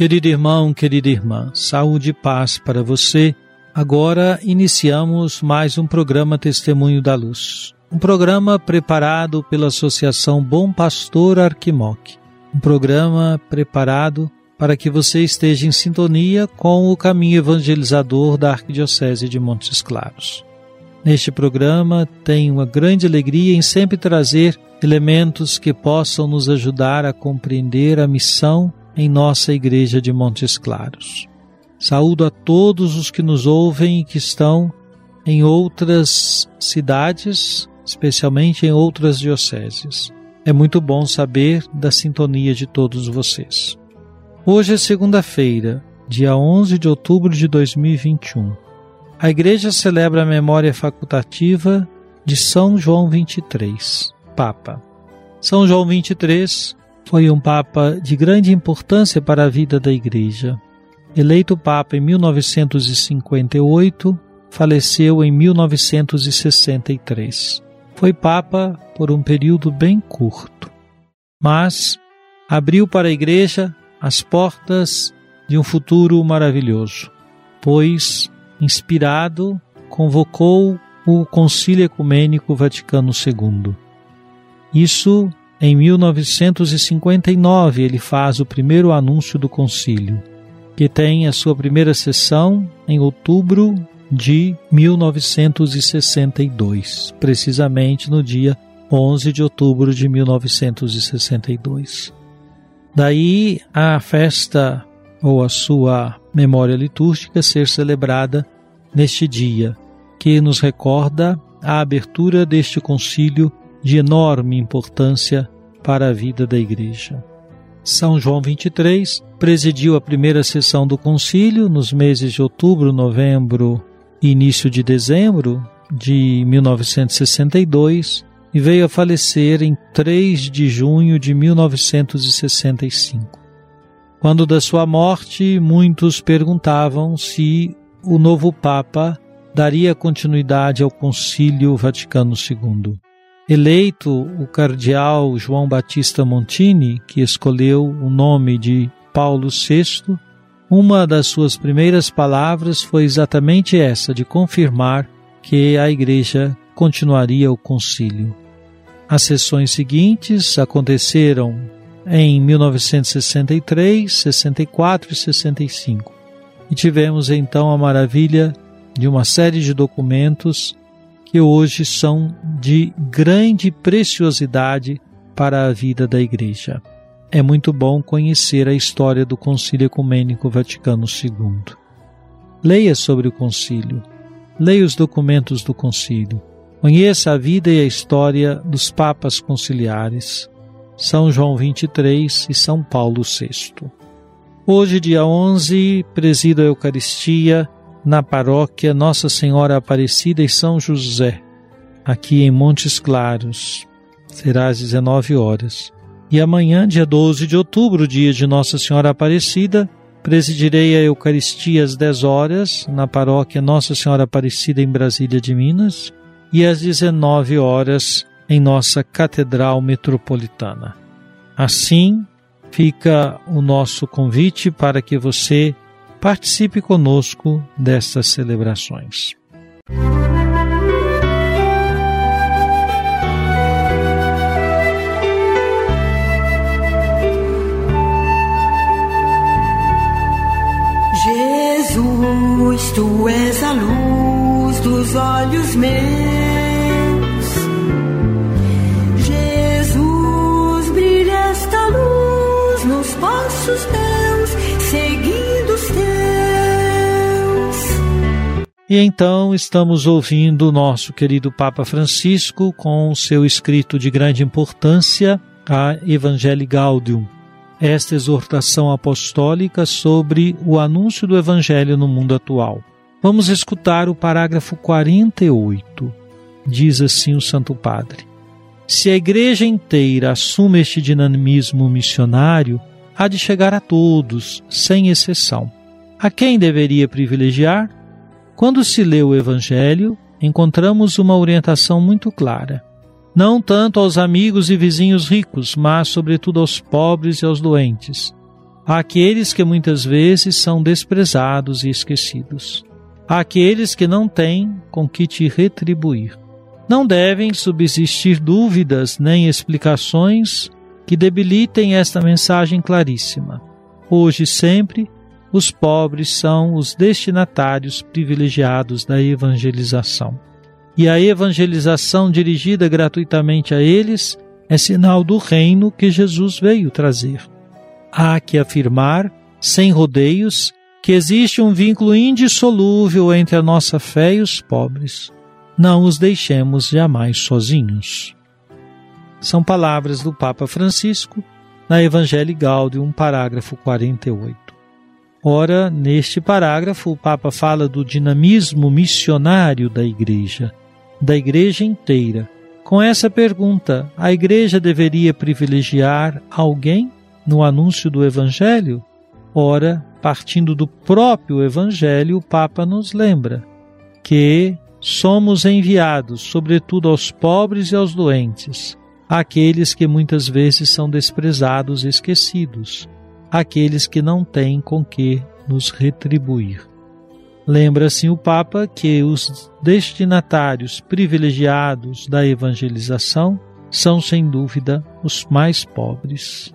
Querido irmão, querida irmã, saúde e paz para você. Agora iniciamos mais um programa Testemunho da Luz. Um programa preparado pela Associação Bom Pastor Arquimoc. Um programa preparado para que você esteja em sintonia com o caminho evangelizador da Arquidiocese de Montes Claros. Neste programa, tenho uma grande alegria em sempre trazer elementos que possam nos ajudar a compreender a missão em nossa Igreja de Montes Claros. Saúdo a todos os que nos ouvem e que estão em outras cidades, especialmente em outras dioceses. É muito bom saber da sintonia de todos vocês. Hoje é segunda-feira, dia 11 de outubro de 2021. A Igreja celebra a memória facultativa de São João 23, Papa. São João 23 foi um Papa de grande importância para a vida da Igreja. Eleito Papa em 1958, faleceu em 1963. Foi Papa por um período bem curto, mas abriu para a Igreja as portas de um futuro maravilhoso, pois, inspirado, convocou o Concílio Ecumênico Vaticano II. Isso em 1959 ele faz o primeiro anúncio do concílio, que tem a sua primeira sessão em outubro de 1962, precisamente no dia 11 de outubro de 1962. Daí a festa ou a sua memória litúrgica ser celebrada neste dia, que nos recorda a abertura deste concílio de enorme importância para a vida da Igreja. São João 23 presidiu a primeira sessão do concílio nos meses de outubro, novembro e início de dezembro de 1962 e veio a falecer em 3 de junho de 1965. Quando da sua morte, muitos perguntavam se o novo Papa daria continuidade ao Concílio Vaticano II. Eleito o cardeal João Batista Montini, que escolheu o nome de Paulo VI, uma das suas primeiras palavras foi exatamente essa, de confirmar que a Igreja continuaria o concílio. As sessões seguintes aconteceram em 1963, 64 e 65. E tivemos então a maravilha de uma série de documentos que hoje são de grande preciosidade para a vida da Igreja. É muito bom conhecer a história do Concílio Ecumênico Vaticano II. Leia sobre o concílio, leia os documentos do concílio, conheça a vida e a história dos papas conciliares, São João 23 e São Paulo VI. Hoje, dia 11, presido a Eucaristia na paróquia Nossa Senhora Aparecida e São José, aqui em Montes Claros. Será às 19 horas. E amanhã, dia 12 de outubro, dia de Nossa Senhora Aparecida, presidirei a Eucaristia às 10 horas na paróquia Nossa Senhora Aparecida em Brasília de Minas e às 19 horas em nossa Catedral Metropolitana. Assim, fica o nosso convite para que você participe conosco destas celebrações. Jesus, tu és a luz dos olhos meus. E então estamos ouvindo o nosso querido Papa Francisco com seu escrito de grande importância, a Evangelii Gaudium esta exortação apostólica sobre o anúncio do Evangelho no mundo atual. Vamos escutar o parágrafo 48. Diz assim o Santo Padre: Se a Igreja inteira assume este dinamismo missionário, há de chegar a todos, sem exceção. A quem deveria privilegiar? Quando se lê o Evangelho, encontramos uma orientação muito clara não tanto aos amigos e vizinhos ricos, mas sobretudo aos pobres e aos doentes, àqueles que muitas vezes são desprezados e esquecidos, àqueles que não têm com que te retribuir. Não devem subsistir dúvidas nem explicações que debilitem esta mensagem claríssima. Hoje sempre, os pobres são os destinatários privilegiados da evangelização e a evangelização dirigida gratuitamente a eles é sinal do reino que Jesus veio trazer. Há que afirmar, sem rodeios, que existe um vínculo indissolúvel entre a nossa fé e os pobres. Não os deixemos jamais sozinhos. São palavras do Papa Francisco na Evangelii Gaudium, parágrafo 48. Ora, neste parágrafo, o Papa fala do dinamismo missionário da Igreja da igreja inteira. Com essa pergunta, a igreja deveria privilegiar alguém no anúncio do Evangelho? Ora, partindo do próprio Evangelho, o Papa nos lembra que somos enviados, sobretudo aos pobres e aos doentes, aqueles que muitas vezes são desprezados e esquecidos, aqueles que não têm com que nos retribuir. Lembra assim o Papa que os destinatários privilegiados da evangelização são, sem dúvida, os mais pobres.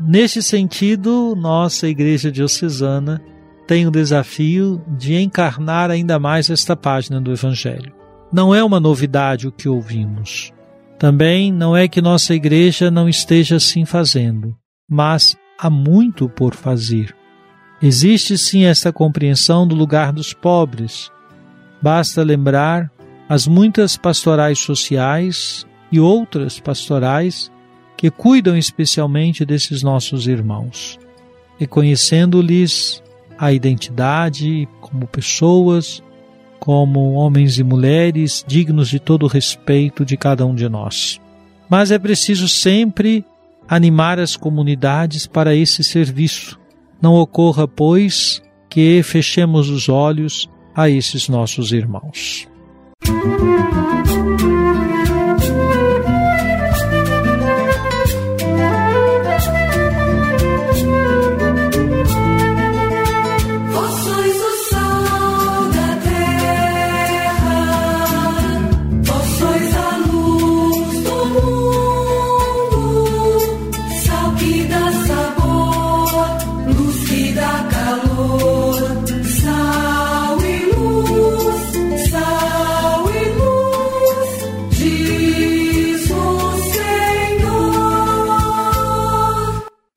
Neste sentido, nossa Igreja Diocesana tem o desafio de encarnar ainda mais esta página do Evangelho. Não é uma novidade o que ouvimos. Também não é que nossa Igreja não esteja assim fazendo, mas há muito por fazer. Existe sim esta compreensão do lugar dos pobres. Basta lembrar as muitas pastorais sociais e outras pastorais que cuidam especialmente desses nossos irmãos, reconhecendo-lhes a identidade como pessoas, como homens e mulheres dignos de todo o respeito de cada um de nós. Mas é preciso sempre animar as comunidades para esse serviço, não ocorra, pois, que fechemos os olhos a esses nossos irmãos. Música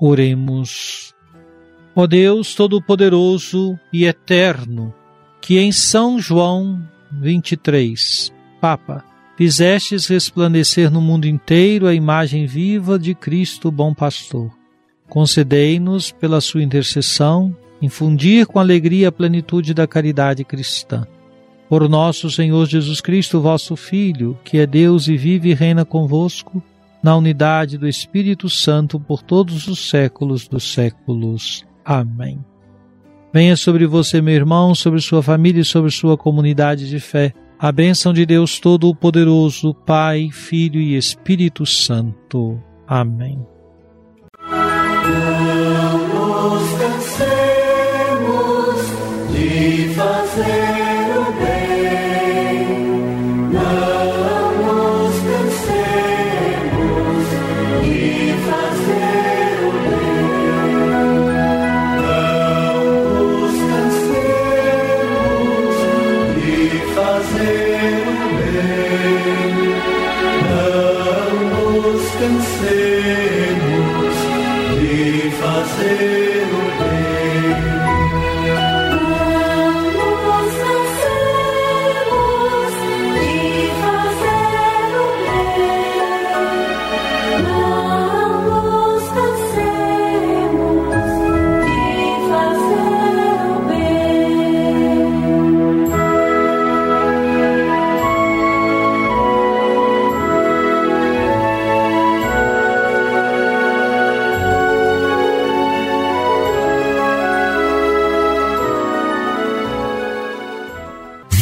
Oremos. Ó Deus Todo-Poderoso e Eterno, que em São João 23, Papa, fizestes resplandecer no mundo inteiro a imagem viva de Cristo Bom Pastor. Concedei-nos, pela sua intercessão, infundir com alegria a plenitude da caridade cristã. Por nosso Senhor Jesus Cristo, vosso Filho, que é Deus e vive e reina convosco, na unidade do Espírito Santo por todos os séculos dos séculos. Amém. Venha sobre você, meu irmão, sobre sua família e sobre sua comunidade de fé. A bênção de Deus Todo-Poderoso, Pai, Filho e Espírito Santo. Amém. De fazer